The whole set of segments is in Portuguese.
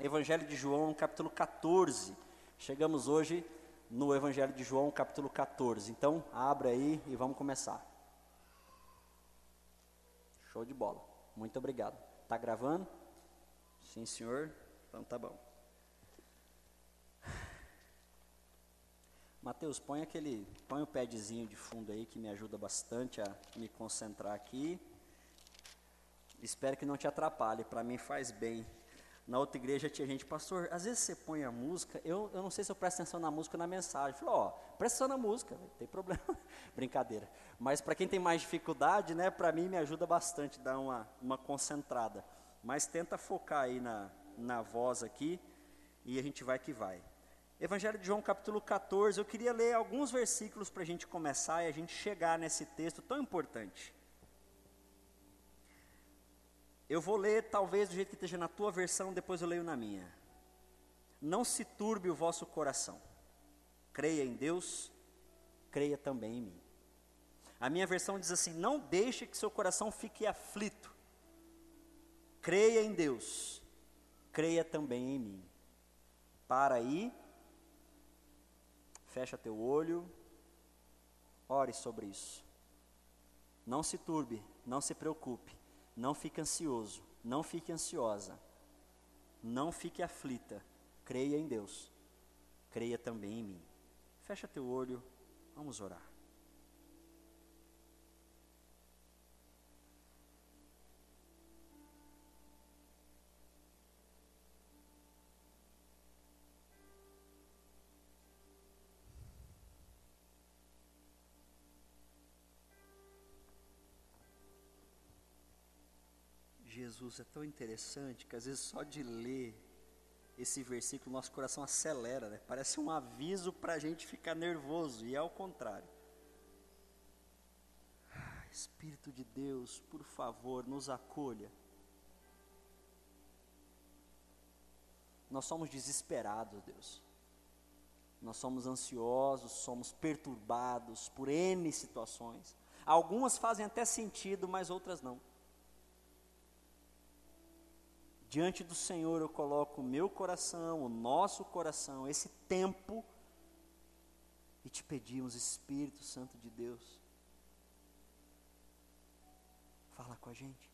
Evangelho de João, capítulo 14. Chegamos hoje no Evangelho de João, capítulo 14. Então, abra aí e vamos começar. Show de bola. Muito obrigado. Tá gravando? Sim, senhor. Então tá bom. Mateus, põe aquele, põe o padzinho de fundo aí que me ajuda bastante a me concentrar aqui. Espero que não te atrapalhe, para mim faz bem na outra igreja tinha gente, pastor, às vezes você põe a música, eu, eu não sei se eu presto atenção na música ou na mensagem. Eu falei, ó, presta atenção na música, não tem problema. Brincadeira. Mas para quem tem mais dificuldade, né, para mim me ajuda bastante dar uma, uma concentrada. Mas tenta focar aí na, na voz aqui e a gente vai que vai. Evangelho de João, capítulo 14, eu queria ler alguns versículos para a gente começar e a gente chegar nesse texto tão importante. Eu vou ler talvez do jeito que esteja na tua versão, depois eu leio na minha. Não se turbe o vosso coração. Creia em Deus, creia também em mim. A minha versão diz assim: Não deixe que seu coração fique aflito. Creia em Deus, creia também em mim. Para aí, fecha teu olho, ore sobre isso. Não se turbe, não se preocupe. Não fique ansioso, não fique ansiosa, não fique aflita. Creia em Deus, creia também em mim. Fecha teu olho, vamos orar. Jesus é tão interessante que às vezes só de ler esse versículo nosso coração acelera, né? Parece um aviso para a gente ficar nervoso e é ao contrário. Ah, Espírito de Deus, por favor, nos acolha. Nós somos desesperados, Deus. Nós somos ansiosos, somos perturbados por N situações. Algumas fazem até sentido, mas outras não. Diante do Senhor eu coloco o meu coração, o nosso coração, esse tempo, e te pedimos, Espírito Santo de Deus, fala com a gente.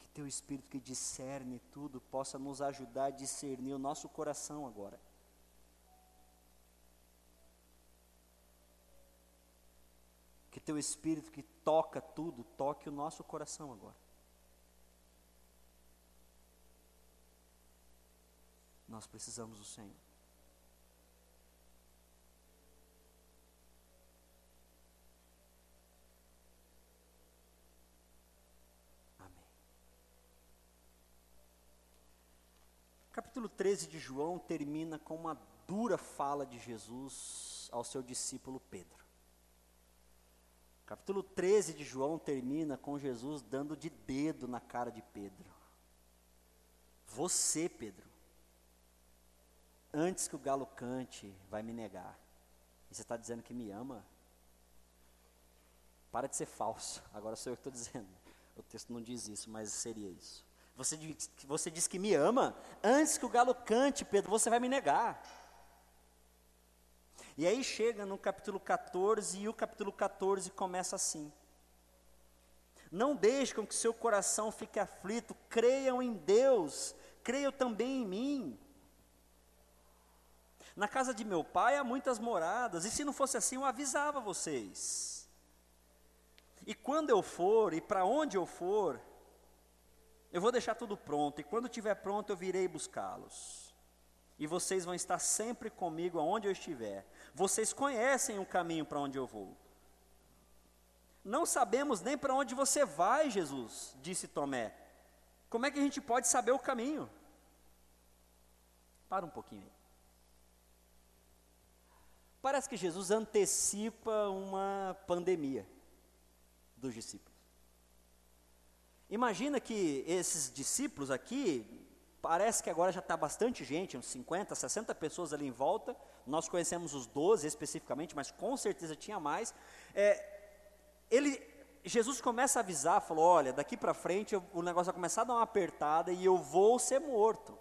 Que teu Espírito que discerne tudo possa nos ajudar a discernir o nosso coração agora. Teu Espírito que toca tudo, toque o nosso coração agora. Nós precisamos do Senhor. Capítulo 13 de João termina com uma dura fala de Jesus ao seu discípulo Pedro. Capítulo 13 de João termina com Jesus dando de dedo na cara de Pedro. Você, Pedro, antes que o galo cante, vai me negar. E você está dizendo que me ama? Para de ser falso. Agora sou eu que estou dizendo. O texto não diz isso, mas seria isso. Você você diz que me ama? Antes que o galo cante, Pedro, você vai me negar. E aí chega no capítulo 14 e o capítulo 14 começa assim: Não deixe com que seu coração fique aflito, creiam em Deus, creiam também em mim. Na casa de meu pai há muitas moradas, e se não fosse assim, eu avisava vocês. E quando eu for, e para onde eu for, eu vou deixar tudo pronto, e quando estiver pronto, eu virei buscá-los. E vocês vão estar sempre comigo aonde eu estiver. Vocês conhecem o caminho para onde eu vou. Não sabemos nem para onde você vai, Jesus, disse Tomé. Como é que a gente pode saber o caminho? Para um pouquinho aí. Parece que Jesus antecipa uma pandemia dos discípulos. Imagina que esses discípulos aqui, parece que agora já está bastante gente, uns 50, 60 pessoas ali em volta, nós conhecemos os 12 especificamente, mas com certeza tinha mais. É, ele, Jesus começa a avisar, falou: olha, daqui para frente o negócio vai começar a dar uma apertada e eu vou ser morto.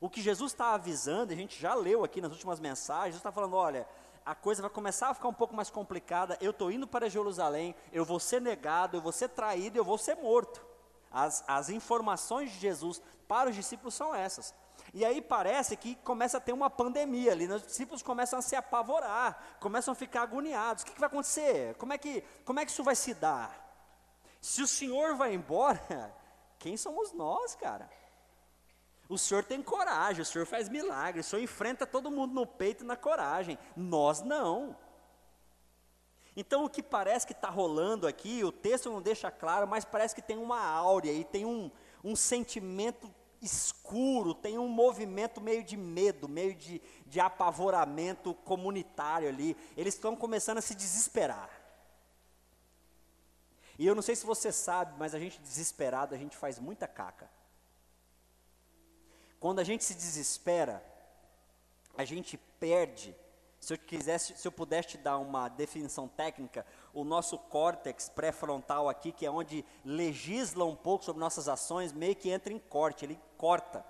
O que Jesus está avisando, a gente já leu aqui nas últimas mensagens, Jesus está falando: olha, a coisa vai começar a ficar um pouco mais complicada, eu estou indo para Jerusalém, eu vou ser negado, eu vou ser traído, eu vou ser morto. As, as informações de Jesus para os discípulos são essas. E aí parece que começa a ter uma pandemia ali, né? os discípulos começam a se apavorar, começam a ficar agoniados. O que, que vai acontecer? Como é que, como é que isso vai se dar? Se o Senhor vai embora, quem somos nós, cara? O Senhor tem coragem, o Senhor faz milagres, o Senhor enfrenta todo mundo no peito e na coragem. Nós não. Então o que parece que está rolando aqui, o texto não deixa claro, mas parece que tem uma áurea e tem um, um sentimento escuro, tem um movimento meio de medo, meio de, de apavoramento comunitário ali. Eles estão começando a se desesperar. E eu não sei se você sabe, mas a gente desesperado, a gente faz muita caca. Quando a gente se desespera, a gente perde. Se eu quisesse, se eu pudesse te dar uma definição técnica, o nosso córtex pré-frontal aqui, que é onde legisla um pouco sobre nossas ações, meio que entra em corte, ele corta.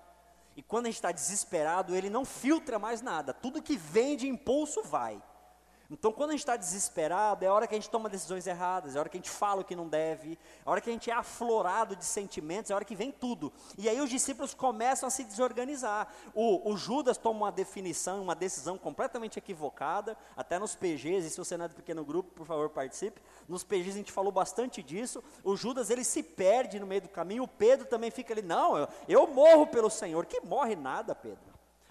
E quando a gente está desesperado, ele não filtra mais nada. Tudo que vem de impulso vai. Então, quando a gente está desesperado, é a hora que a gente toma decisões erradas, é a hora que a gente fala o que não deve, é a hora que a gente é aflorado de sentimentos, é a hora que vem tudo. E aí os discípulos começam a se desorganizar. O, o Judas toma uma definição, uma decisão completamente equivocada, até nos PGs, e se você não é do pequeno grupo, por favor, participe. Nos PGs a gente falou bastante disso. O Judas, ele se perde no meio do caminho, o Pedro também fica ali, não, eu, eu morro pelo Senhor. Que morre nada, Pedro.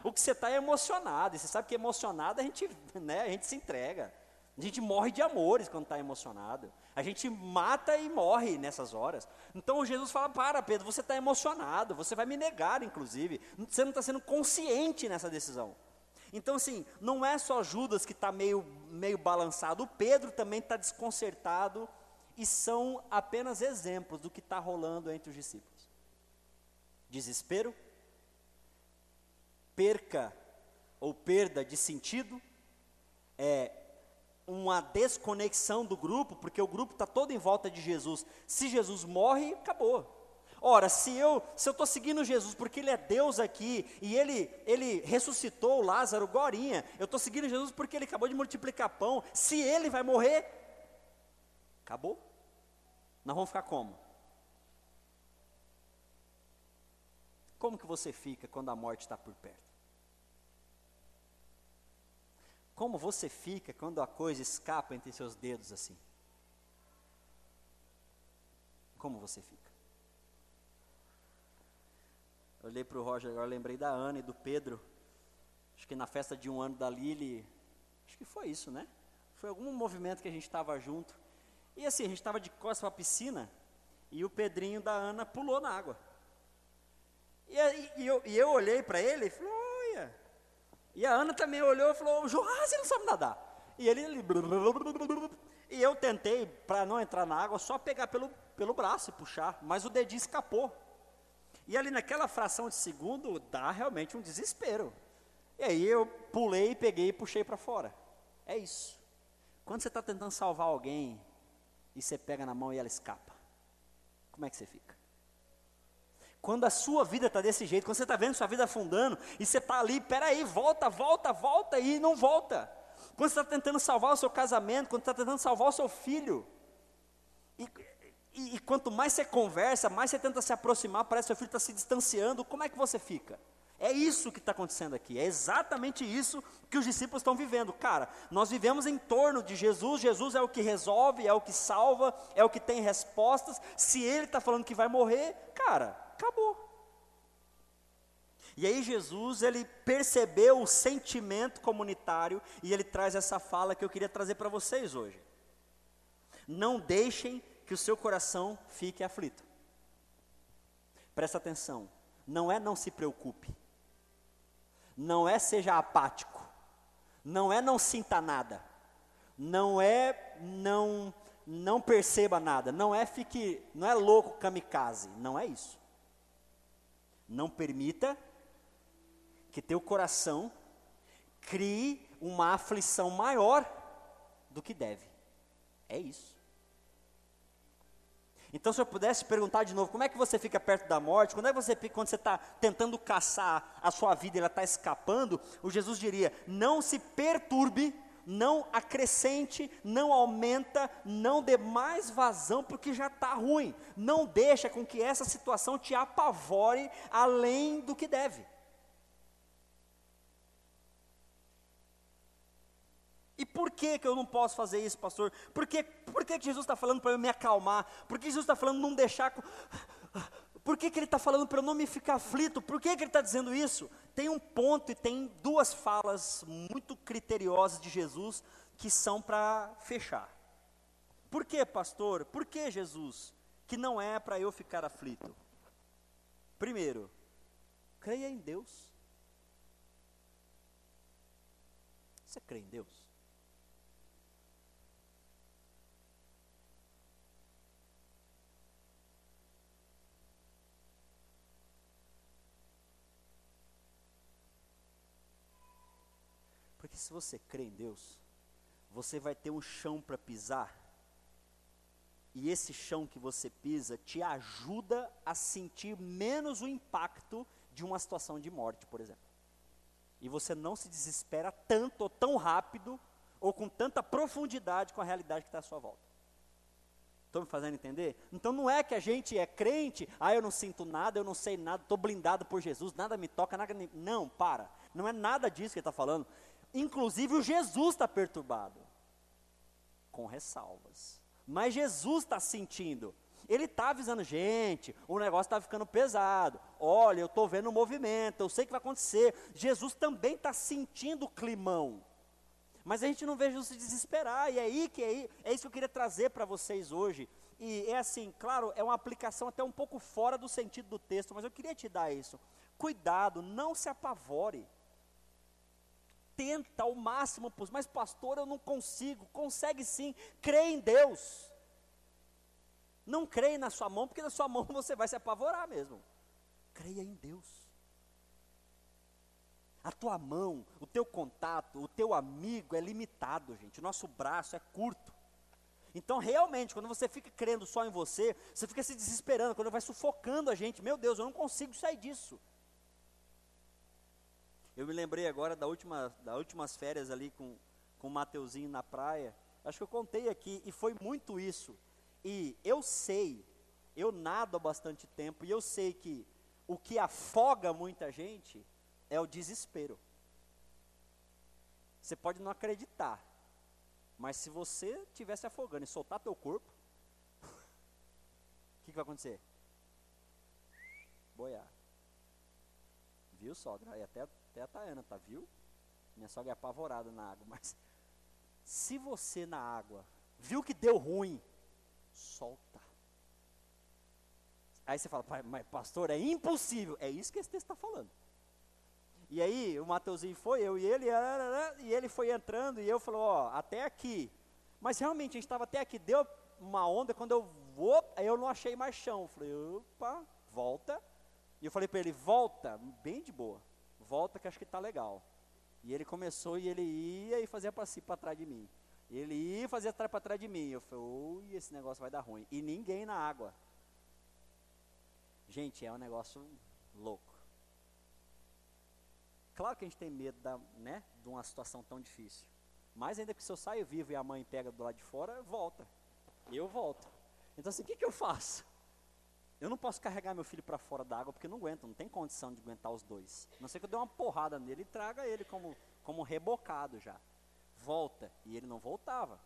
O que você está é emocionado, e você sabe que emocionado a gente, né, a gente se entrega. A gente morre de amores quando está emocionado. A gente mata e morre nessas horas. Então Jesus fala: Para, Pedro, você está emocionado, você vai me negar, inclusive. Você não está sendo consciente nessa decisão. Então, assim, não é só Judas que está meio, meio balançado, o Pedro também está desconcertado, e são apenas exemplos do que está rolando entre os discípulos: desespero, perca ou perda de sentido, é uma desconexão do grupo, porque o grupo está todo em volta de Jesus. Se Jesus morre, acabou. Ora, se eu se eu estou seguindo Jesus porque ele é Deus aqui e ele ele ressuscitou Lázaro Gorinha, eu estou seguindo Jesus porque ele acabou de multiplicar pão. Se ele vai morrer, acabou. Nós vamos ficar como? Como que você fica quando a morte está por perto? Como você fica quando a coisa escapa entre seus dedos assim? Como você fica? Eu olhei para o Roger agora, lembrei da Ana e do Pedro. Acho que na festa de um ano da Lili, acho que foi isso, né? Foi algum movimento que a gente estava junto. E assim, a gente estava de costas para a piscina e o Pedrinho da Ana pulou na água. E, e, e eu, e eu olhei para ele e falei, e a Ana também olhou e falou: João, ah, você não sabe nadar. E ele, ele e eu tentei, para não entrar na água, só pegar pelo, pelo braço e puxar, mas o dedinho escapou. E ali naquela fração de segundo, dá realmente um desespero. E aí eu pulei, peguei e puxei para fora. É isso. Quando você está tentando salvar alguém e você pega na mão e ela escapa, como é que você fica? Quando a sua vida está desse jeito, quando você está vendo sua vida afundando, e você está ali, peraí, volta, volta, volta, e não volta. Quando você está tentando salvar o seu casamento, quando está tentando salvar o seu filho, e, e, e, quanto mais você conversa, mais você tenta se aproximar, parece que seu filho está se distanciando, como é que você fica? É isso que está acontecendo aqui, é exatamente isso que os discípulos estão vivendo. Cara, nós vivemos em torno de Jesus, Jesus é o que resolve, é o que salva, é o que tem respostas. Se ele está falando que vai morrer, cara, acabou. E aí Jesus, ele percebeu o sentimento comunitário e ele traz essa fala que eu queria trazer para vocês hoje. Não deixem que o seu coração fique aflito. Presta atenção, não é não se preocupe. Não é seja apático. Não é não sinta nada. Não é não não perceba nada, não é fique, não é louco kamikaze, não é isso. Não permita que teu coração crie uma aflição maior do que deve. É isso. Então, se eu pudesse perguntar de novo, como é que você fica perto da morte? Quando é você quando você está tentando caçar a sua vida e ela está escapando? O Jesus diria: não se perturbe, não acrescente, não aumenta, não dê mais vazão, porque já está ruim. Não deixa com que essa situação te apavore além do que deve. E por que, que eu não posso fazer isso, pastor? Por que, por que, que Jesus está falando para eu me acalmar? Por que Jesus está falando não deixar. Por que, que ele está falando para eu não me ficar aflito? Por que, que ele está dizendo isso? Tem um ponto e tem duas falas muito criteriosas de Jesus que são para fechar. Por que, pastor? Por que, Jesus? Que não é para eu ficar aflito. Primeiro, creia em Deus. Você crê em Deus? Porque se você crê em Deus, você vai ter um chão para pisar. E esse chão que você pisa te ajuda a sentir menos o impacto de uma situação de morte, por exemplo. E você não se desespera tanto ou tão rápido ou com tanta profundidade com a realidade que está à sua volta. Estou me fazendo entender? Então não é que a gente é crente, ah, eu não sinto nada, eu não sei nada, estou blindado por Jesus, nada me toca, nada. Não, para. Não é nada disso que ele está falando. Inclusive o Jesus está perturbado, com ressalvas. Mas Jesus está sentindo. Ele está avisando, gente, o negócio está ficando pesado. Olha, eu estou vendo o movimento, eu sei que vai acontecer. Jesus também está sentindo o climão. Mas a gente não vê Jesus se desesperar. E é aí que é, é isso que eu queria trazer para vocês hoje. E é assim, claro, é uma aplicação até um pouco fora do sentido do texto, mas eu queria te dar isso. Cuidado, não se apavore tenta ao máximo, mas pastor, eu não consigo. Consegue sim, crê em Deus. Não creia na sua mão, porque na sua mão você vai se apavorar mesmo. Creia em Deus. A tua mão, o teu contato, o teu amigo é limitado, gente. O nosso braço é curto. Então, realmente, quando você fica crendo só em você, você fica se desesperando, quando vai sufocando a gente. Meu Deus, eu não consigo sair disso. Eu me lembrei agora da última, das últimas férias ali com, com o Mateuzinho na praia. Acho que eu contei aqui, e foi muito isso. E eu sei, eu nado há bastante tempo, e eu sei que o que afoga muita gente é o desespero. Você pode não acreditar, mas se você estiver se afogando e soltar teu corpo, o que, que vai acontecer? Boiar. Viu, sogra? E até até a Tayana, tá, viu? Minha sogra é apavorada na água, mas se você na água viu que deu ruim, solta. Aí você fala, mas pastor, é impossível. É isso que esse texto está falando. E aí o Mateuzinho foi, eu e ele, e ele foi entrando, e eu falou, ó, até aqui. Mas realmente a gente estava até aqui, deu uma onda, quando eu vou, aí eu não achei mais chão. Eu falei, opa, volta. E eu falei para ele, volta, bem de boa volta que acho que está legal. E ele começou e ele ia e fazia para si, para trás de mim. Ele ia e fazia para trás de mim. Eu falei, ui, esse negócio vai dar ruim. E ninguém na água. Gente, é um negócio louco. Claro que a gente tem medo da, né, de uma situação tão difícil. Mas ainda que se eu saio vivo e a mãe pega do lado de fora, volta. Eu volto. Então assim, o que, que eu faço? Eu não posso carregar meu filho para fora da água porque não aguento, não tem condição de aguentar os dois. Não sei que eu dê uma porrada nele e traga ele como, como rebocado já. Volta. E ele não voltava.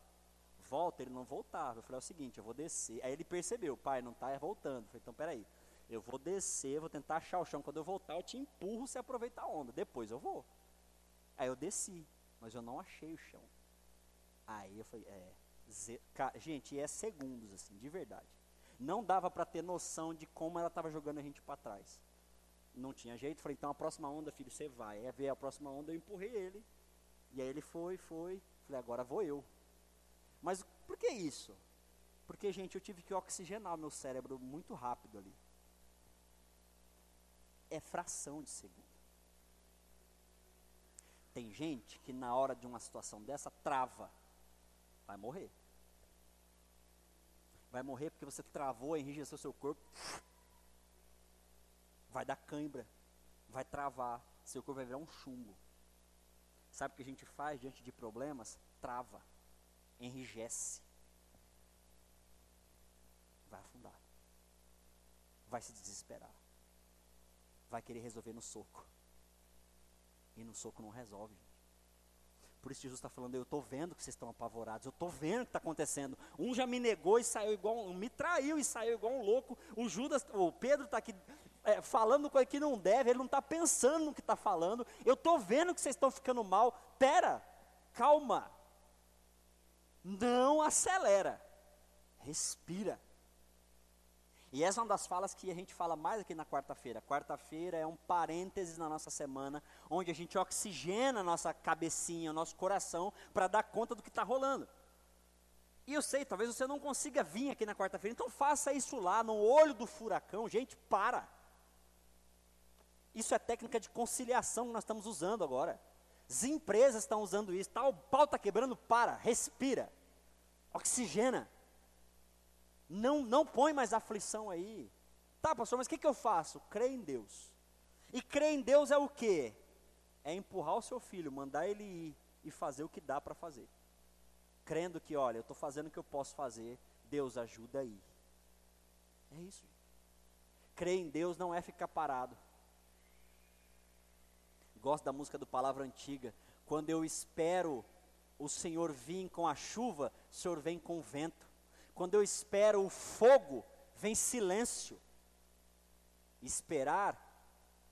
Volta, ele não voltava. Eu falei é o seguinte, eu vou descer. Aí ele percebeu, pai, não está voltando. Eu falei, então peraí. Eu vou descer, vou tentar achar o chão. Quando eu voltar, eu te empurro se aproveitar a onda. Depois eu vou. Aí eu desci, mas eu não achei o chão. Aí eu falei, é. Gente, é segundos, assim, de verdade não dava para ter noção de como ela estava jogando a gente para trás. Não tinha jeito, falei, então a próxima onda, filho, você vai. É ver a próxima onda, eu empurrei ele. E aí ele foi, foi. Falei, agora vou eu. Mas por que isso? Porque, gente, eu tive que oxigenar o meu cérebro muito rápido ali. É fração de segundo. Tem gente que na hora de uma situação dessa trava, vai morrer. Vai morrer porque você travou, enrijeceu seu corpo. Vai dar cãibra. Vai travar. Seu corpo vai virar um chumbo. Sabe o que a gente faz diante de problemas? Trava. Enrijece. Vai afundar. Vai se desesperar. Vai querer resolver no soco. E no soco não resolve. Por isso Jesus está falando, eu estou vendo que vocês estão apavorados, eu estou vendo o que está acontecendo. Um já me negou e saiu igual, um, me traiu e saiu igual um louco. O Judas, o Pedro está aqui é, falando coisa que não deve, ele não está pensando no que está falando. Eu estou vendo que vocês estão ficando mal. Pera, calma. Não acelera. Respira. E essa é uma das falas que a gente fala mais aqui na quarta-feira. Quarta-feira é um parênteses na nossa semana, onde a gente oxigena a nossa cabecinha, o nosso coração, para dar conta do que está rolando. E eu sei, talvez você não consiga vir aqui na quarta-feira, então faça isso lá, no olho do furacão. Gente, para. Isso é técnica de conciliação que nós estamos usando agora. As empresas estão usando isso. Tá, o pau está quebrando, para, respira. Oxigena. Não, não põe mais aflição aí. Tá, pastor, mas o que, que eu faço? Crê em Deus. E crer em Deus é o quê? É empurrar o seu filho, mandar ele ir e fazer o que dá para fazer. Crendo que, olha, eu estou fazendo o que eu posso fazer, Deus ajuda aí. É isso. Crer em Deus não é ficar parado. Gosto da música do Palavra Antiga. Quando eu espero o Senhor vir com a chuva, o Senhor vem com o vento. Quando eu espero o fogo, vem silêncio. Esperar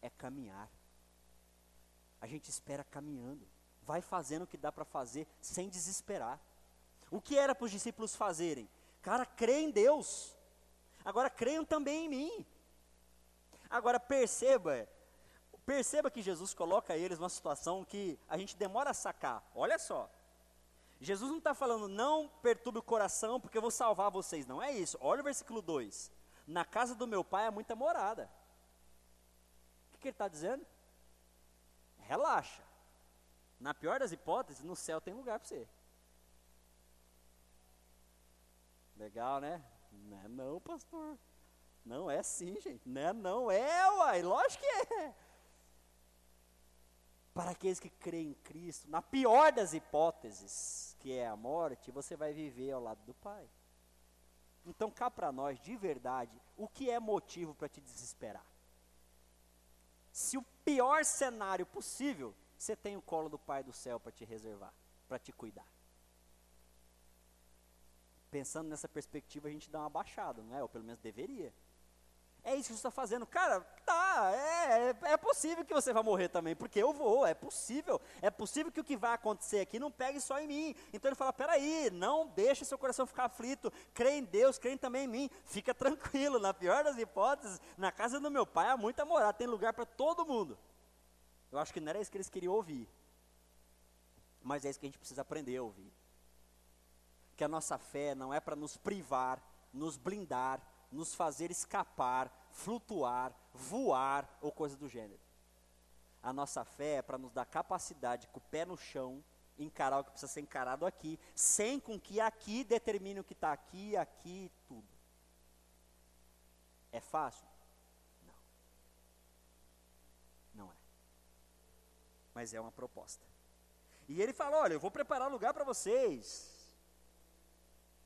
é caminhar. A gente espera caminhando. Vai fazendo o que dá para fazer sem desesperar. O que era para os discípulos fazerem? Cara, crê em Deus. Agora creiam também em mim. Agora perceba, perceba que Jesus coloca eles numa situação que a gente demora a sacar. Olha só. Jesus não está falando, não perturbe o coração, porque eu vou salvar vocês. Não é isso. Olha o versículo 2. Na casa do meu pai há muita morada. O que, que ele está dizendo? Relaxa. Na pior das hipóteses, no céu tem lugar para você. Legal, né? Não é não, pastor. Não é sim, gente. Não é não. É, uai. Lógico que é para aqueles que creem em Cristo, na pior das hipóteses, que é a morte, você vai viver ao lado do Pai. Então, cá para nós, de verdade, o que é motivo para te desesperar? Se o pior cenário possível, você tem o colo do Pai do céu para te reservar, para te cuidar. Pensando nessa perspectiva, a gente dá uma baixada, não é? Ou pelo menos deveria. É isso que você está fazendo. Cara, tá, é, é, é, possível que você vá morrer também, porque eu vou, é possível. É possível que o que vai acontecer aqui não pegue só em mim. Então ele fala: peraí, não deixe seu coração ficar aflito, crê em Deus, crê também em mim. Fica tranquilo, na pior das hipóteses, na casa do meu pai há muita morada, tem lugar para todo mundo. Eu acho que não era isso que eles queriam ouvir. Mas é isso que a gente precisa aprender a ouvir. Que a nossa fé não é para nos privar, nos blindar, nos fazer escapar, flutuar, voar ou coisa do gênero. A nossa fé é para nos dar capacidade, com o pé no chão, encarar o que precisa ser encarado aqui, sem com que aqui determine o que está aqui, aqui tudo. É fácil? Não. Não é. Mas é uma proposta. E ele fala: olha, eu vou preparar lugar para vocês.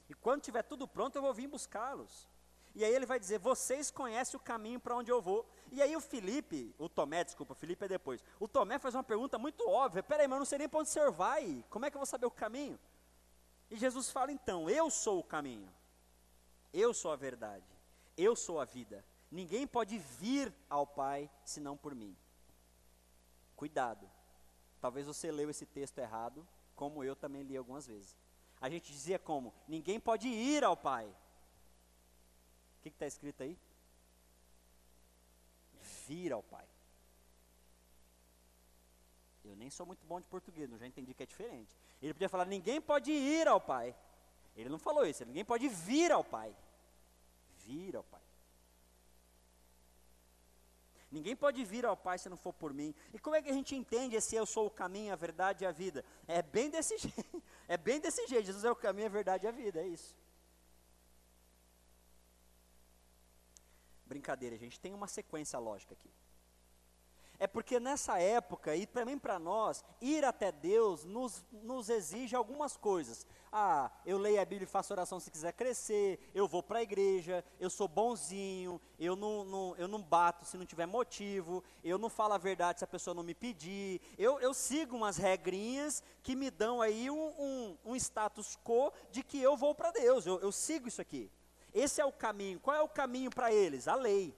E quando tiver tudo pronto, eu vou vir buscá-los. E aí ele vai dizer: Vocês conhecem o caminho para onde eu vou. E aí o Felipe, o Tomé, desculpa, o Felipe é depois. O Tomé faz uma pergunta muito óbvia: Peraí, mas eu não sei nem para onde senhor vai. Como é que eu vou saber o caminho? E Jesus fala: Então, eu sou o caminho. Eu sou a verdade. Eu sou a vida. Ninguém pode vir ao Pai senão por mim. Cuidado. Talvez você leu esse texto errado, como eu também li algumas vezes. A gente dizia como: ninguém pode ir ao Pai que está escrito aí? Vir ao Pai. Eu nem sou muito bom de português, não já entendi que é diferente. Ele podia falar: ninguém pode ir ao Pai. Ele não falou isso, ninguém pode vir ao Pai. Vir ao Pai. Ninguém pode vir ao Pai se não for por mim. E como é que a gente entende esse eu sou o caminho, a verdade e a vida? É bem desse jeito. É bem desse jeito. Jesus é o caminho, a verdade e a vida, é isso. Brincadeira, gente, tem uma sequência lógica aqui. É porque nessa época, e também para nós, ir até Deus nos, nos exige algumas coisas. Ah, eu leio a Bíblia e faço oração se quiser crescer, eu vou para a igreja, eu sou bonzinho, eu não, não, eu não bato se não tiver motivo, eu não falo a verdade se a pessoa não me pedir. Eu, eu sigo umas regrinhas que me dão aí um, um, um status quo de que eu vou para Deus, eu, eu sigo isso aqui. Esse é o caminho. Qual é o caminho para eles? A lei.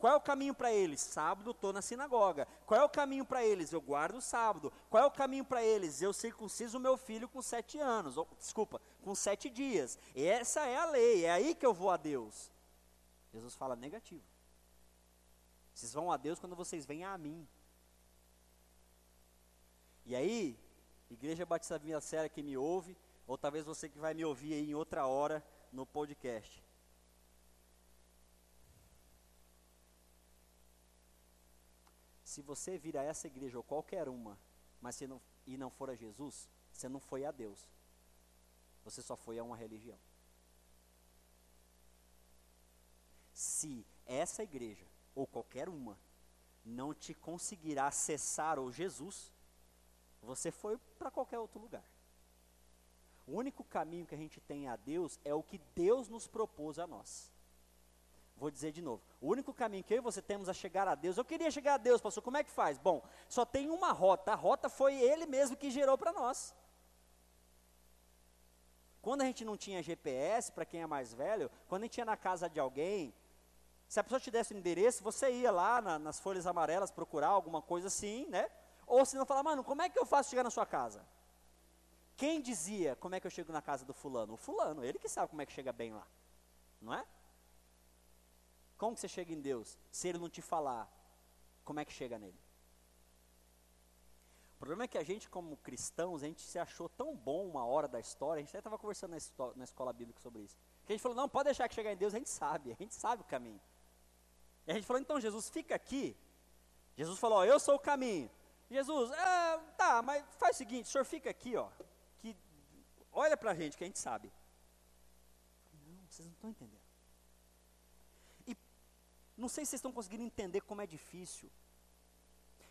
Qual é o caminho para eles? Sábado estou na sinagoga. Qual é o caminho para eles? Eu guardo o sábado. Qual é o caminho para eles? Eu circunciso meu filho com sete anos. Ou, desculpa, com sete dias. E essa é a lei, é aí que eu vou a Deus. Jesus fala negativo. Vocês vão a Deus quando vocês vêm a mim. E aí, Igreja Batista Vila Séria que me ouve, ou talvez você que vai me ouvir aí em outra hora no podcast. Se você vir a essa igreja ou qualquer uma, mas se não, e não for a Jesus, você não foi a Deus. Você só foi a uma religião. Se essa igreja, ou qualquer uma, não te conseguirá acessar o Jesus, você foi para qualquer outro lugar. O único caminho que a gente tem a Deus é o que Deus nos propôs a nós. Vou dizer de novo. O único caminho que eu e você temos a chegar a Deus, eu queria chegar a Deus, pastor, como é que faz? Bom, só tem uma rota. A rota foi Ele mesmo que gerou para nós. Quando a gente não tinha GPS, para quem é mais velho, quando a gente ia na casa de alguém, se a pessoa te desse o endereço, você ia lá na, nas folhas amarelas procurar alguma coisa assim, né? Ou se não falar, mano, como é que eu faço chegar na sua casa? Quem dizia como é que eu chego na casa do fulano? O fulano, ele que sabe como é que chega bem lá. Não é? Como que você chega em Deus? Se Ele não te falar, como é que chega nele? O problema é que a gente, como cristãos, a gente se achou tão bom uma hora da história, a gente até estava conversando na, na, escola bíblica sobre isso, que a gente falou, não, pode deixar que chegar em Deus, a gente sabe, a gente sabe o caminho. E a gente falou, então Jesus, fica aqui. Jesus falou, ó, eu sou o caminho. Jesus, é, tá, mas faz o seguinte, o senhor fica aqui, ó, que olha para a gente que a gente sabe. Não, vocês não estão entendendo. Não sei se vocês estão conseguindo entender como é difícil.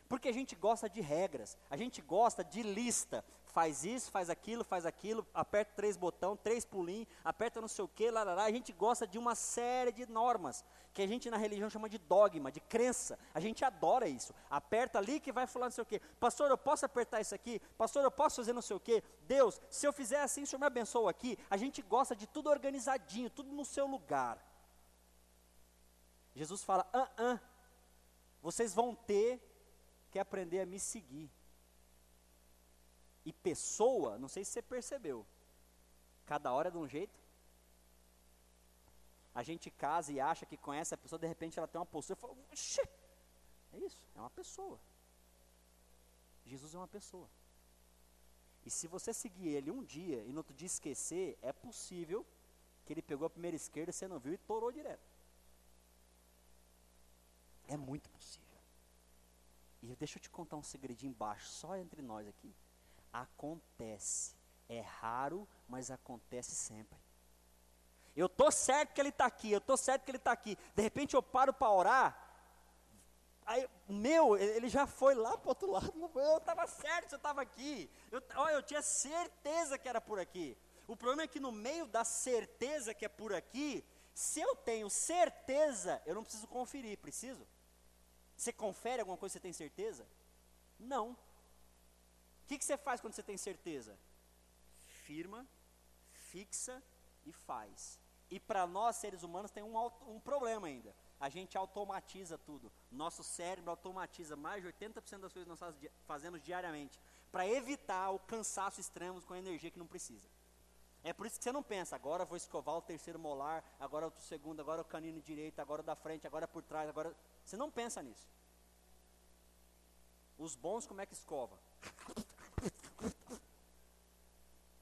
Porque a gente gosta de regras, a gente gosta de lista. Faz isso, faz aquilo, faz aquilo, aperta três botões, três pulinhos, aperta não sei o que, lá. A gente gosta de uma série de normas, que a gente na religião chama de dogma, de crença. A gente adora isso. Aperta ali que vai falar não sei o que. Pastor, eu posso apertar isso aqui? Pastor, eu posso fazer não sei o que? Deus, se eu fizer assim, o Senhor me abençoa aqui. A gente gosta de tudo organizadinho, tudo no seu lugar. Jesus fala: ah, ah, vocês vão ter que aprender a me seguir. E pessoa, não sei se você percebeu, cada hora é de um jeito. A gente casa e acha que conhece a pessoa, de repente ela tem uma postura e fala: é isso, é uma pessoa. Jesus é uma pessoa. E se você seguir ele um dia e no outro dia esquecer, é possível que ele pegou a primeira esquerda, você não viu e torou direto. É muito possível. E deixa eu te contar um segredinho embaixo, só entre nós aqui. Acontece. É raro, mas acontece sempre. Eu tô certo que ele está aqui, eu tô certo que ele está aqui. De repente eu paro para orar. Aí, meu, ele já foi lá para outro lado. Eu estava certo, eu estava aqui. Eu, eu tinha certeza que era por aqui. O problema é que no meio da certeza que é por aqui, se eu tenho certeza, eu não preciso conferir, preciso? Você confere alguma coisa você tem certeza? Não. O que, que você faz quando você tem certeza? Firma, fixa e faz. E para nós, seres humanos, tem um, um problema ainda. A gente automatiza tudo. Nosso cérebro automatiza mais de 80% das coisas que nós fazemos diariamente. Para evitar o cansaço extremo com energia que não precisa. É por isso que você não pensa, agora vou escovar o terceiro molar, agora o segundo, agora o canino direito, agora o da frente, agora por trás, agora. Você não pensa nisso. Os bons, como é que escova?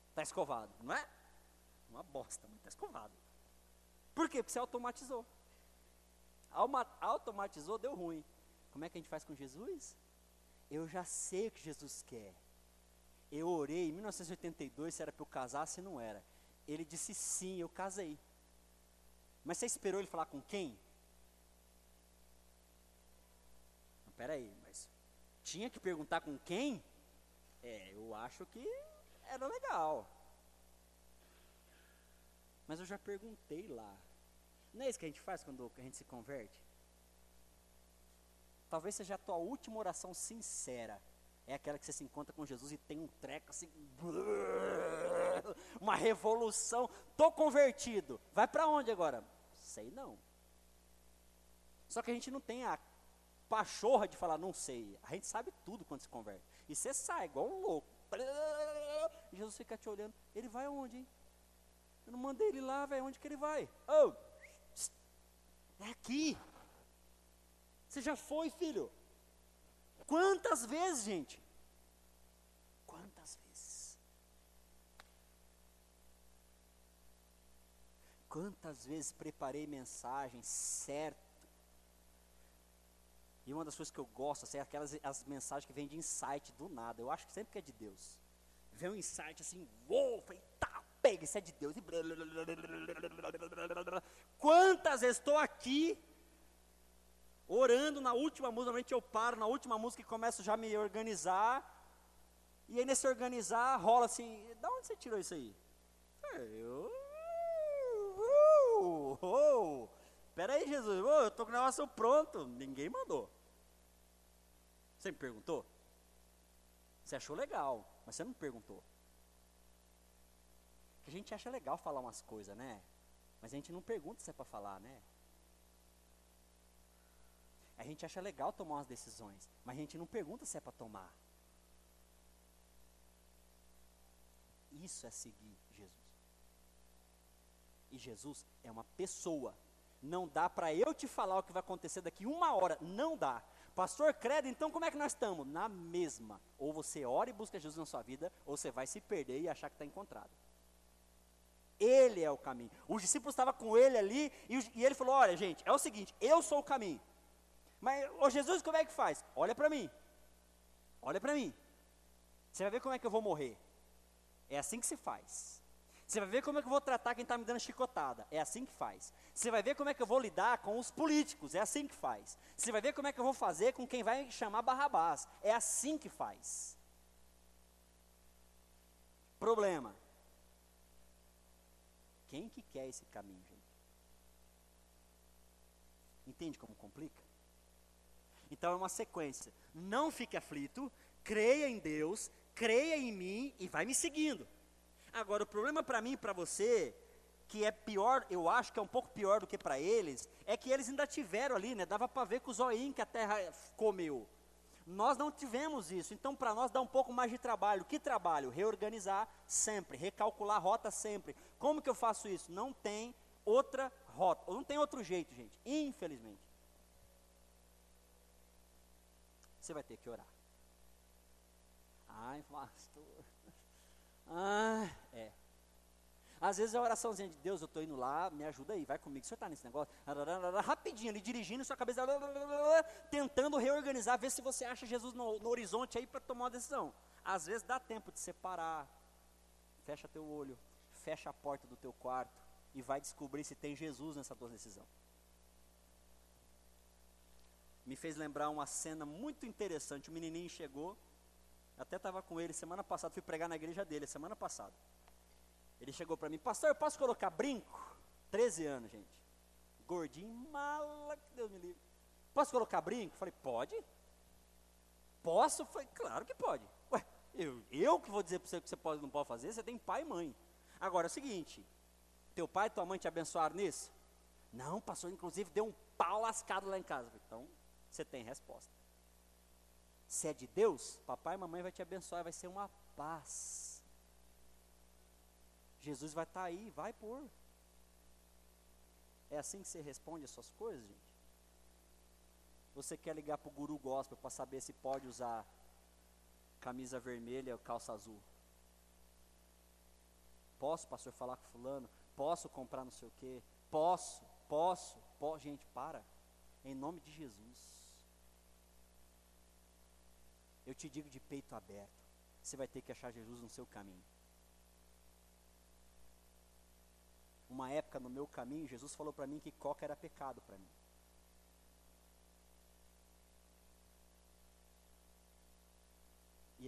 Está escovado, não é? Uma bosta, mas está escovado. Por quê? Porque você automatizou. Automatizou, deu ruim. Como é que a gente faz com Jesus? Eu já sei o que Jesus quer. Eu orei em 1982 se era para eu casar, se não era. Ele disse sim, eu casei. Mas você esperou ele falar com quem? Peraí, mas tinha que perguntar com quem? É, eu acho que era legal. Mas eu já perguntei lá. Não é isso que a gente faz quando a gente se converte? Talvez seja a tua última oração sincera. É aquela que você se encontra com Jesus e tem um treco assim, uma revolução. Tô convertido. Vai para onde agora? Sei não. Só que a gente não tem a pachorra de falar não sei. A gente sabe tudo quando se converte. E você sai igual um louco. Jesus fica te olhando. Ele vai aonde, hein? Eu não mandei ele lá, velho. Onde que ele vai? Oh, é aqui. Você já foi, filho? Quantas vezes, gente? Quantas vezes? Quantas vezes preparei mensagem certo? E uma das coisas que eu gosto assim, é aquelas as mensagens que vêm de insight do nada. Eu acho que sempre que é de Deus. Vem um insight assim, uou, falei, tá, pega, isso é de Deus. Quantas vezes estou aqui orando na última música, normalmente eu paro na última música e começo já a me organizar. E aí nesse organizar rola assim, da onde você tirou isso aí? Eu. Uh, uh, uh, Pera aí, Jesus, oh, eu estou com o negócio pronto. Ninguém mandou. Você me perguntou? Você achou legal, mas você não me perguntou. A gente acha legal falar umas coisas, né? Mas a gente não pergunta se é para falar, né? A gente acha legal tomar umas decisões, mas a gente não pergunta se é para tomar. Isso é seguir Jesus. E Jesus é uma pessoa. Não dá para eu te falar o que vai acontecer daqui uma hora. Não dá. Pastor Credo, então como é que nós estamos? Na mesma. Ou você ora e busca Jesus na sua vida, ou você vai se perder e achar que está encontrado. Ele é o caminho. Os discípulos estavam com ele ali e, e, ele falou: Olha, gente, é o seguinte, eu sou o caminho. Mas, ô Jesus, como é que faz? Olha para mim. Olha para mim. Você vai ver como é que eu vou morrer. É assim que se faz. Você vai ver como é que eu vou tratar quem está me dando chicotada. É assim que faz. Você vai ver como é que eu vou lidar com os políticos. É assim que faz. Você vai ver como é que eu vou fazer com quem vai chamar Barrabás. É assim que faz. Problema. Quem que quer esse caminho, gente? Entende como complica? Então é uma sequência. Não fique aflito, creia em Deus, creia em mim e vai me seguindo. Agora, o problema para mim e para você, que é pior, eu acho que é um pouco pior do que para eles, é que eles ainda tiveram ali, né? Dava para ver com o zoinho que a terra comeu. Nós não tivemos isso, então para nós dá um pouco mais de trabalho. Que trabalho? Reorganizar sempre, recalcular a rota sempre. Como que eu faço isso? Não tem outra rota, não tem outro jeito, gente, infelizmente. Você vai ter que orar. Ai, pastor. Ah, é. Às vezes a oraçãozinha de Deus, eu estou indo lá, me ajuda aí, vai comigo. O senhor está nesse negócio? Rapidinho ali, dirigindo sua cabeça, tentando reorganizar, ver se você acha Jesus no, no horizonte aí para tomar uma decisão. Às vezes dá tempo de separar. Fecha teu olho, fecha a porta do teu quarto e vai descobrir se tem Jesus nessa tua decisão. Me fez lembrar uma cena muito interessante. O menininho chegou, até estava com ele semana passada, fui pregar na igreja dele, semana passada. Ele chegou para mim, pastor, eu posso colocar brinco? 13 anos, gente. Gordinho, mala, que Deus me livre. Posso colocar brinco? Falei, pode. Posso? Falei, claro que pode. Ué, eu, eu que vou dizer para você que você pode não pode fazer, você tem pai e mãe. Agora é o seguinte, teu pai e tua mãe te abençoaram nisso? Não, pastor, inclusive deu um pau lascado lá em casa. Então, você tem resposta. Se é de Deus, papai e mamãe vai te abençoar, vai ser uma paz. Jesus vai estar tá aí, vai por. É assim que você responde as suas coisas, gente? Você quer ligar para o guru gospel para saber se pode usar camisa vermelha ou calça azul? Posso, pastor, falar com fulano? Posso comprar não sei o quê? Posso, posso, posso. Gente, para. Em nome de Jesus. Eu te digo de peito aberto: você vai ter que achar Jesus no seu caminho. Uma época no meu caminho, Jesus falou para mim que coca era pecado para mim.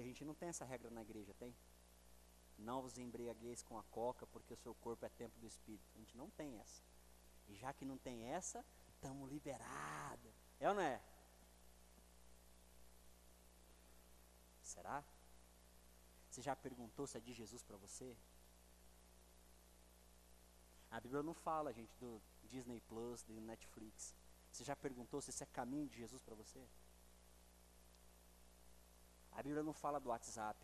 gente não tem essa regra na igreja, tem? Não vos embriagueis com a coca, porque o seu corpo é templo do Espírito. A gente não tem essa. E já que não tem essa, estamos liberados. É ou não é? Será? Você já perguntou se é de Jesus para você? A Bíblia não fala, gente, do Disney Plus, do Netflix. Você já perguntou se isso é caminho de Jesus para você? A Bíblia não fala do WhatsApp.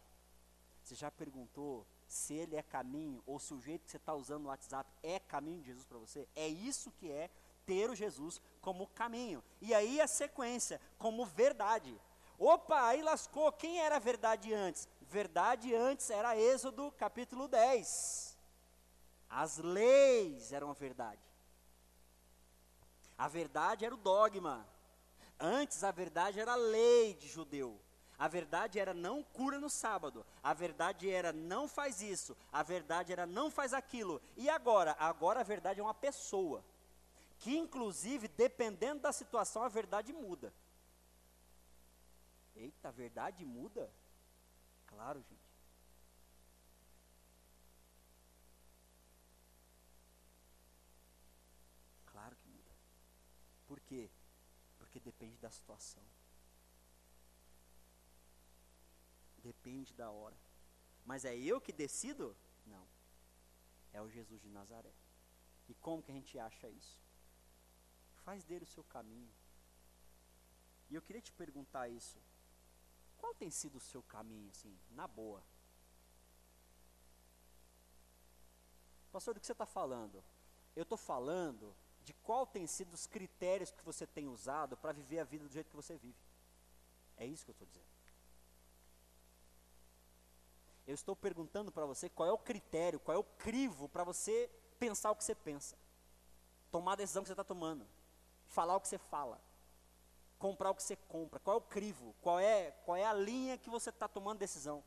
Você já perguntou se ele é caminho ou se o jeito que você está usando o WhatsApp é caminho de Jesus para você? É isso que é ter o Jesus como caminho. E aí a sequência, como verdade. Opa, aí lascou. Quem era a verdade antes? Verdade antes era Êxodo capítulo 10. As leis eram a verdade. A verdade era o dogma. Antes a verdade era a lei de judeu. A verdade era não cura no sábado. A verdade era não faz isso. A verdade era não faz aquilo. E agora? Agora a verdade é uma pessoa. Que inclusive, dependendo da situação, a verdade muda. Eita, a verdade muda? Claro, gente. Claro que muda. Por quê? Porque depende da situação. Depende da hora. Mas é eu que decido? Não. É o Jesus de Nazaré. E como que a gente acha isso? Faz dele o seu caminho. E eu queria te perguntar isso. Qual tem sido o seu caminho, assim, na boa? Pastor, do que você está falando? Eu estou falando de qual tem sido os critérios que você tem usado para viver a vida do jeito que você vive. É isso que eu estou dizendo. Eu estou perguntando para você qual é o critério, qual é o crivo para você pensar o que você pensa, tomar a decisão que você está tomando, falar o que você fala comprar o que você compra? Qual é o crivo? Qual é, qual é a linha que você está tomando decisão?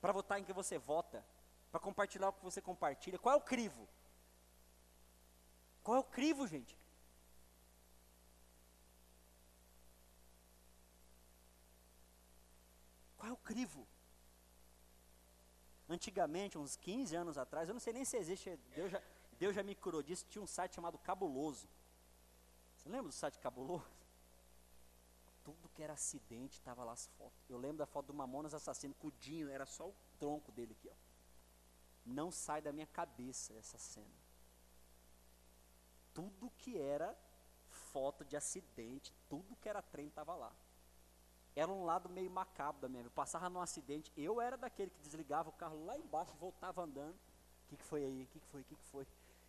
Para votar em que você vota? Para compartilhar o que você compartilha? Qual é o crivo? Qual é o crivo, gente? Qual é o crivo? Antigamente, uns 15 anos atrás, eu não sei nem se existe, Deus já, Deus já me curou disso, tinha um site chamado Cabuloso. Você lembra do site Cabuloso? Tudo que era acidente estava lá as fotos. Eu lembro da foto do Mamonas assassino, com o Dinho, era só o tronco dele aqui, ó. Não sai da minha cabeça essa cena. Tudo que era foto de acidente, tudo que era trem estava lá. Era um lado meio macabro da minha vida. Eu passava num acidente, eu era daquele que desligava o carro lá embaixo voltava andando. O que, que foi aí? O que, que foi? O que, que foi?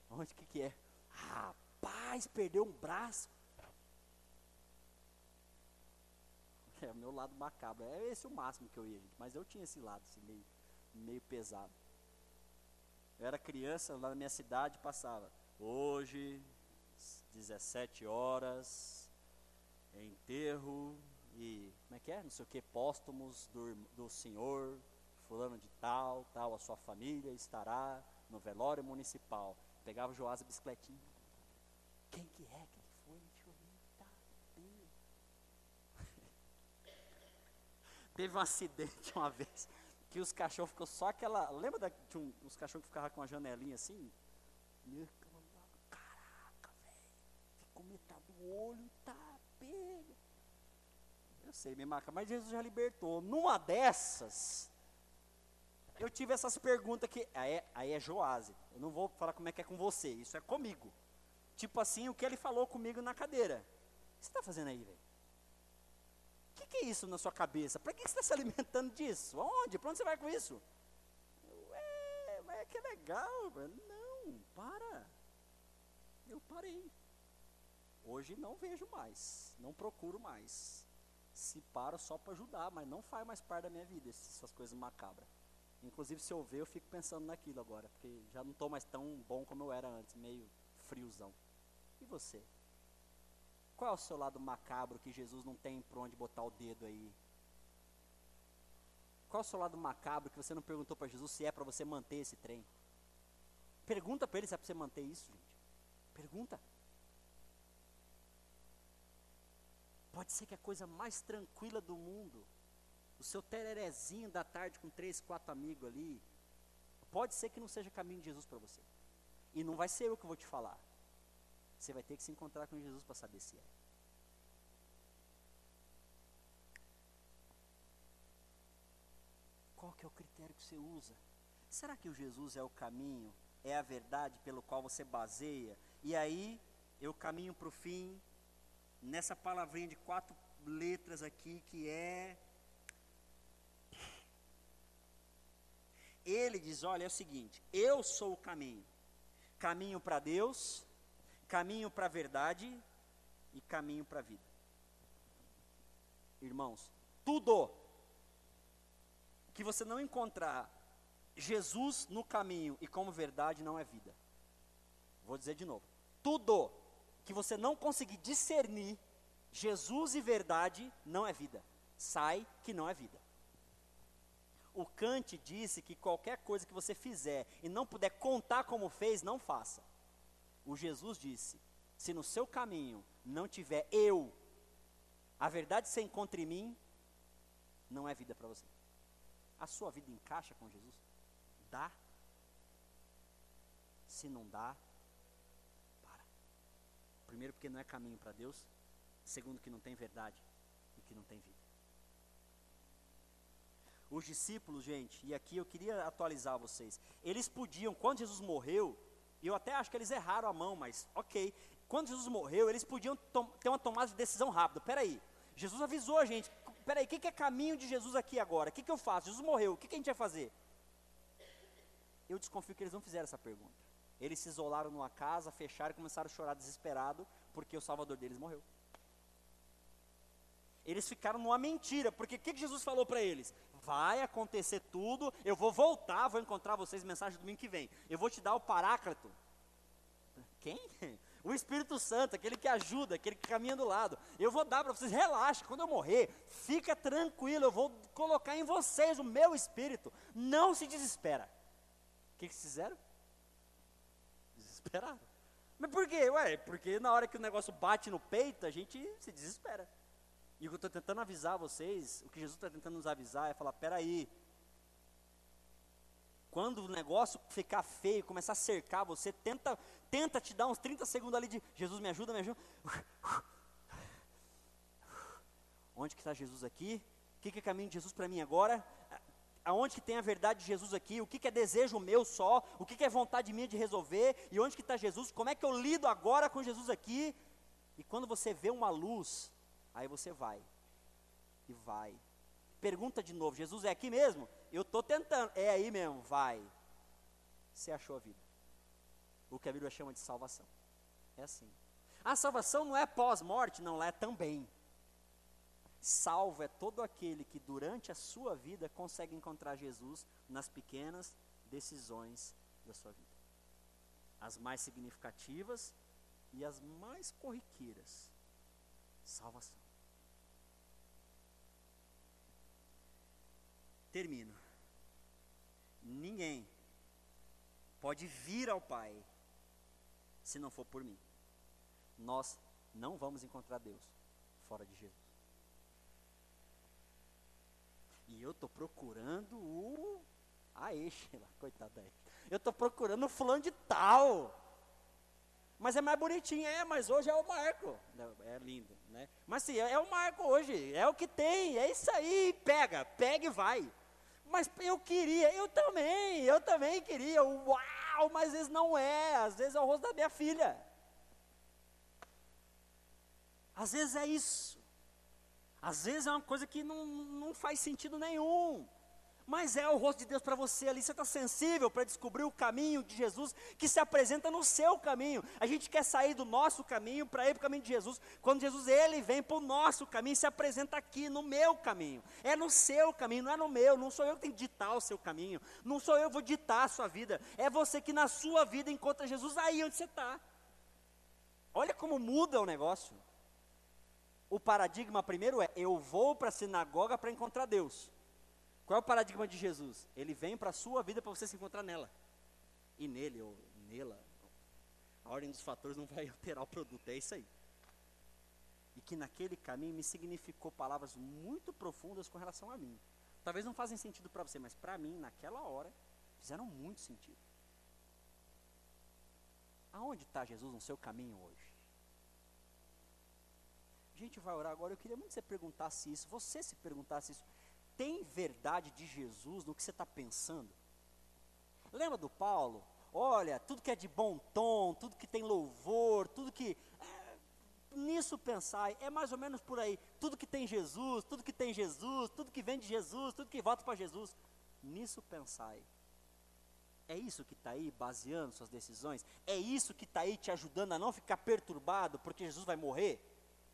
Onde que, que é? Rapaz, perdeu um braço. É o meu lado macabro. É esse o máximo que eu ia, gente. Mas eu tinha esse lado, assim, meio, meio pesado. Eu era criança, lá na minha cidade, passava. Hoje, 17 horas, enterro e, como é que é? Não sei o que, póstumos do, do senhor, fulano de tal, tal, a sua família estará no velório municipal. Pegava o Joás a bicicletinha. Quem que é? Quem Teve um acidente uma vez que os cachorros ficou só aquela. Lembra da, de um, os cachorros que ficavam com uma janelinha assim? Caraca, velho. Ficou metade do olho, tá pega. Eu sei, me marca, mas Jesus já libertou. Numa dessas, eu tive essas perguntas que. Aí é, aí é Joase. Eu não vou falar como é que é com você, isso é comigo. Tipo assim, o que ele falou comigo na cadeira. O que você está fazendo aí, velho? O que, que, é isso na sua cabeça? Para que você está se alimentando disso? Onde? Para onde você vai com isso? Ué, mas é que é legal. Não, para. Eu parei. Hoje não vejo mais, não procuro mais. Se paro só para ajudar, mas não faz mais parte da minha vida essas coisas macabras. Inclusive, se eu ver, eu fico pensando naquilo agora, porque já não estou mais tão bom como eu era antes, meio friozão. E você? Qual é o seu lado macabro que Jesus não tem por onde botar o dedo aí? Qual é o seu lado macabro que você não perguntou para Jesus se é para você manter esse trem? Pergunta para ele se é para você manter isso, gente. Pergunta. Pode ser que a coisa mais tranquila do mundo o seu tererezinho da tarde com três, quatro amigos ali, pode ser que não seja caminho de Jesus para você. E não vai ser eu que vou te falar. Você vai ter que se encontrar com Jesus para saber se é. Qual que é o critério que você usa? Será que o Jesus é o caminho, é a verdade pelo qual você baseia? E aí eu caminho para o fim nessa palavrinha de quatro letras aqui que é ele diz: olha, é o seguinte, eu sou o caminho. Caminho para Deus, caminho para a verdade e caminho para a vida. Irmãos, tudo que você não encontrar Jesus no caminho e como verdade não é vida. Vou dizer de novo. Tudo que você não conseguir discernir Jesus e verdade não é vida. Sai que não é vida. O Kant disse que qualquer coisa que você fizer e não puder contar como fez, não faça. O Jesus disse: se no seu caminho não tiver eu, a verdade você encontra em mim, não é vida para você. A sua vida encaixa com Jesus? Dá? Se não dá, para. Primeiro, porque não é caminho para Deus. Segundo, que não tem verdade e que não tem vida. Os discípulos, gente, e aqui eu queria atualizar vocês. Eles podiam, quando Jesus morreu, e eu até acho que eles erraram a mão, mas ok. Quando Jesus morreu, eles podiam ter uma tomada de decisão rápida. Peraí, Jesus avisou a gente. Peraí, o que, que é caminho de Jesus aqui agora? O que, que eu faço? Jesus morreu, o que, que a gente vai fazer? Eu desconfio que eles não fizeram essa pergunta. Eles se isolaram numa casa, fecharam e começaram a chorar desesperado porque o Salvador deles morreu. Eles ficaram numa mentira, porque o que, que Jesus falou para eles? Vai acontecer tudo, eu vou voltar, vou encontrar vocês mensagem domingo que vem. Eu vou te dar o paráclito. Quem? O Espírito Santo, aquele que ajuda, aquele que caminha do lado. Eu vou dar para vocês, relaxa, quando eu morrer, fica tranquilo, eu vou colocar em vocês o meu espírito. Não se desespera. O que, que fizeram? Desesperaram. Mas por quê? Ué, porque na hora que o negócio bate no peito, a gente se desespera. E o que eu estou tentando avisar vocês, o que Jesus está tentando nos avisar é falar: peraí. Quando o negócio ficar feio, começar a cercar você, tenta, tenta te dar uns 30 segundos ali de Jesus me ajuda, me ajuda. Onde que está Jesus aqui? O que, que é caminho de Jesus para mim agora? Aonde que tem a verdade de Jesus aqui? O que, que é desejo meu só? O que, que é vontade minha de resolver? E onde que está Jesus? Como é que eu lido agora com Jesus aqui? E quando você vê uma luz, Aí você vai. E vai. Pergunta de novo: Jesus é aqui mesmo? Eu estou tentando. É aí mesmo, vai. Você achou a vida. O que a Bíblia chama de salvação. É assim. A salvação não é pós-morte, não, lá é também. Salvo é todo aquele que durante a sua vida consegue encontrar Jesus nas pequenas decisões da sua vida. As mais significativas e as mais corriqueiras. Salvação. Termino. Ninguém pode vir ao Pai se não for por mim. Nós não vamos encontrar Deus fora de Jesus. E eu estou procurando o. Aí, Sheila, coitada aí. Eu estou procurando o fulano de tal. Mas é mais bonitinho, é, mas hoje é o Marco. É lindo, né? Mas sim, é, é o Marco hoje, é o que tem, é isso aí, pega, pega e vai. Mas eu queria, eu também, eu também queria. Uau, mas às vezes não é, às vezes é o rosto da minha filha. Às vezes é isso. Às vezes é uma coisa que não, não faz sentido nenhum. Mas é o rosto de Deus para você ali, você está sensível para descobrir o caminho de Jesus que se apresenta no seu caminho. A gente quer sair do nosso caminho para ir para o caminho de Jesus. Quando Jesus ele vem para o nosso caminho, se apresenta aqui no meu caminho. É no seu caminho, não é no meu. Não sou eu que tenho que ditar o seu caminho. Não sou eu que vou ditar a sua vida. É você que na sua vida encontra Jesus aí onde você está. Olha como muda o negócio. O paradigma primeiro é: eu vou para a sinagoga para encontrar Deus. Qual é o paradigma de Jesus? Ele vem para a sua vida para você se encontrar nela. E nele, ou nela. A ordem dos fatores não vai alterar o produto, é isso aí. e que naquele caminho me significou palavras muito profundas com relação a mim. Talvez não fazem sentido para você, mas para mim, naquela hora, fizeram muito sentido. Aonde está Jesus no seu caminho hoje? A gente vai orar agora. Eu queria muito que você perguntasse isso, você se perguntasse isso. Tem verdade de Jesus no que você está pensando? Lembra do Paulo? Olha, tudo que é de bom tom, tudo que tem louvor, tudo que nisso pensai, é mais ou menos por aí. Tudo que tem Jesus, tudo que tem Jesus, tudo que vem de Jesus, tudo que volta para Jesus, nisso pensai. É isso que está aí baseando suas decisões? É isso que está aí te ajudando a não ficar perturbado porque Jesus vai morrer?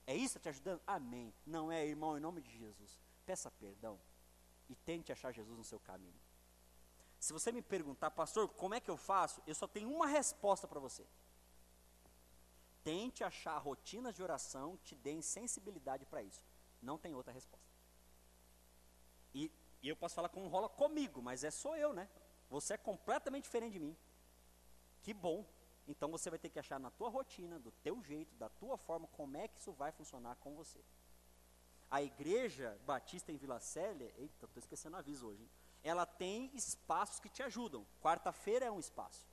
É isso que está te ajudando? Amém. Não é, irmão, em nome de Jesus. Peça perdão e tente achar Jesus no seu caminho. Se você me perguntar, pastor, como é que eu faço? Eu só tenho uma resposta para você. Tente achar rotinas de oração que te deem sensibilidade para isso. Não tem outra resposta. E, e, eu posso falar como rola comigo, mas é só eu, né? Você é completamente diferente de mim. Que bom. Então você vai ter que achar na tua rotina, do teu jeito, da tua forma, como é que isso vai funcionar com você. A igreja batista em Vila Célia, eita, estou esquecendo o aviso hoje, hein? ela tem espaços que te ajudam. Quarta-feira é um espaço.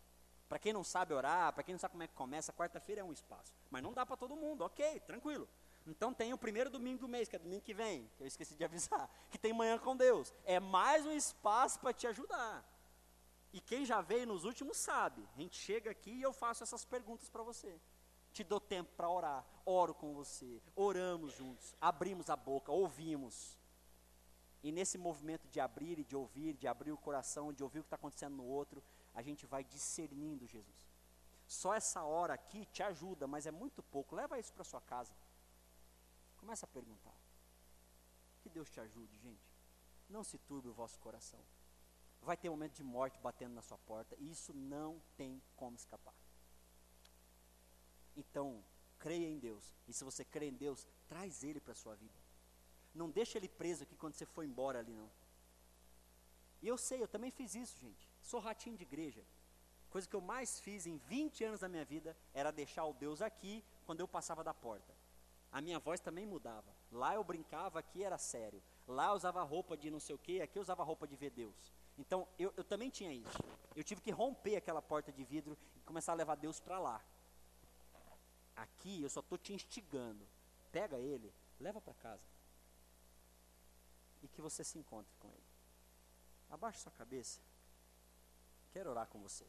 Para quem não sabe orar, para quem não sabe como é que começa, quarta-feira é um espaço. Mas não dá para todo mundo, ok, tranquilo. Então tem o primeiro domingo do mês, que é domingo que vem, que eu esqueci de avisar, que tem manhã com Deus. É mais um espaço para te ajudar. E quem já veio nos últimos sabe. A gente chega aqui e eu faço essas perguntas para você. Te dou tempo para orar, oro com você, oramos juntos, abrimos a boca, ouvimos. E nesse movimento de abrir e de ouvir, de abrir o coração, de ouvir o que está acontecendo no outro, a gente vai discernindo Jesus. Só essa hora aqui te ajuda, mas é muito pouco. Leva isso para sua casa. Começa a perguntar. Que Deus te ajude, gente. Não se turbe o vosso coração. Vai ter um momento de morte batendo na sua porta, e isso não tem como escapar. Então, creia em Deus. E se você crê em Deus, traz ele para a sua vida. Não deixa ele preso aqui quando você for embora ali, não. E eu sei, eu também fiz isso, gente. Sou ratinho de igreja. Coisa que eu mais fiz em 20 anos da minha vida era deixar o Deus aqui quando eu passava da porta. A minha voz também mudava. Lá eu brincava, aqui era sério. Lá eu usava roupa de não sei o que, aqui eu usava roupa de ver Deus. Então eu, eu também tinha isso. Eu tive que romper aquela porta de vidro e começar a levar Deus para lá. Aqui eu só estou te instigando. Pega ele, leva para casa. E que você se encontre com ele. Abaixe sua cabeça. Quero orar com você.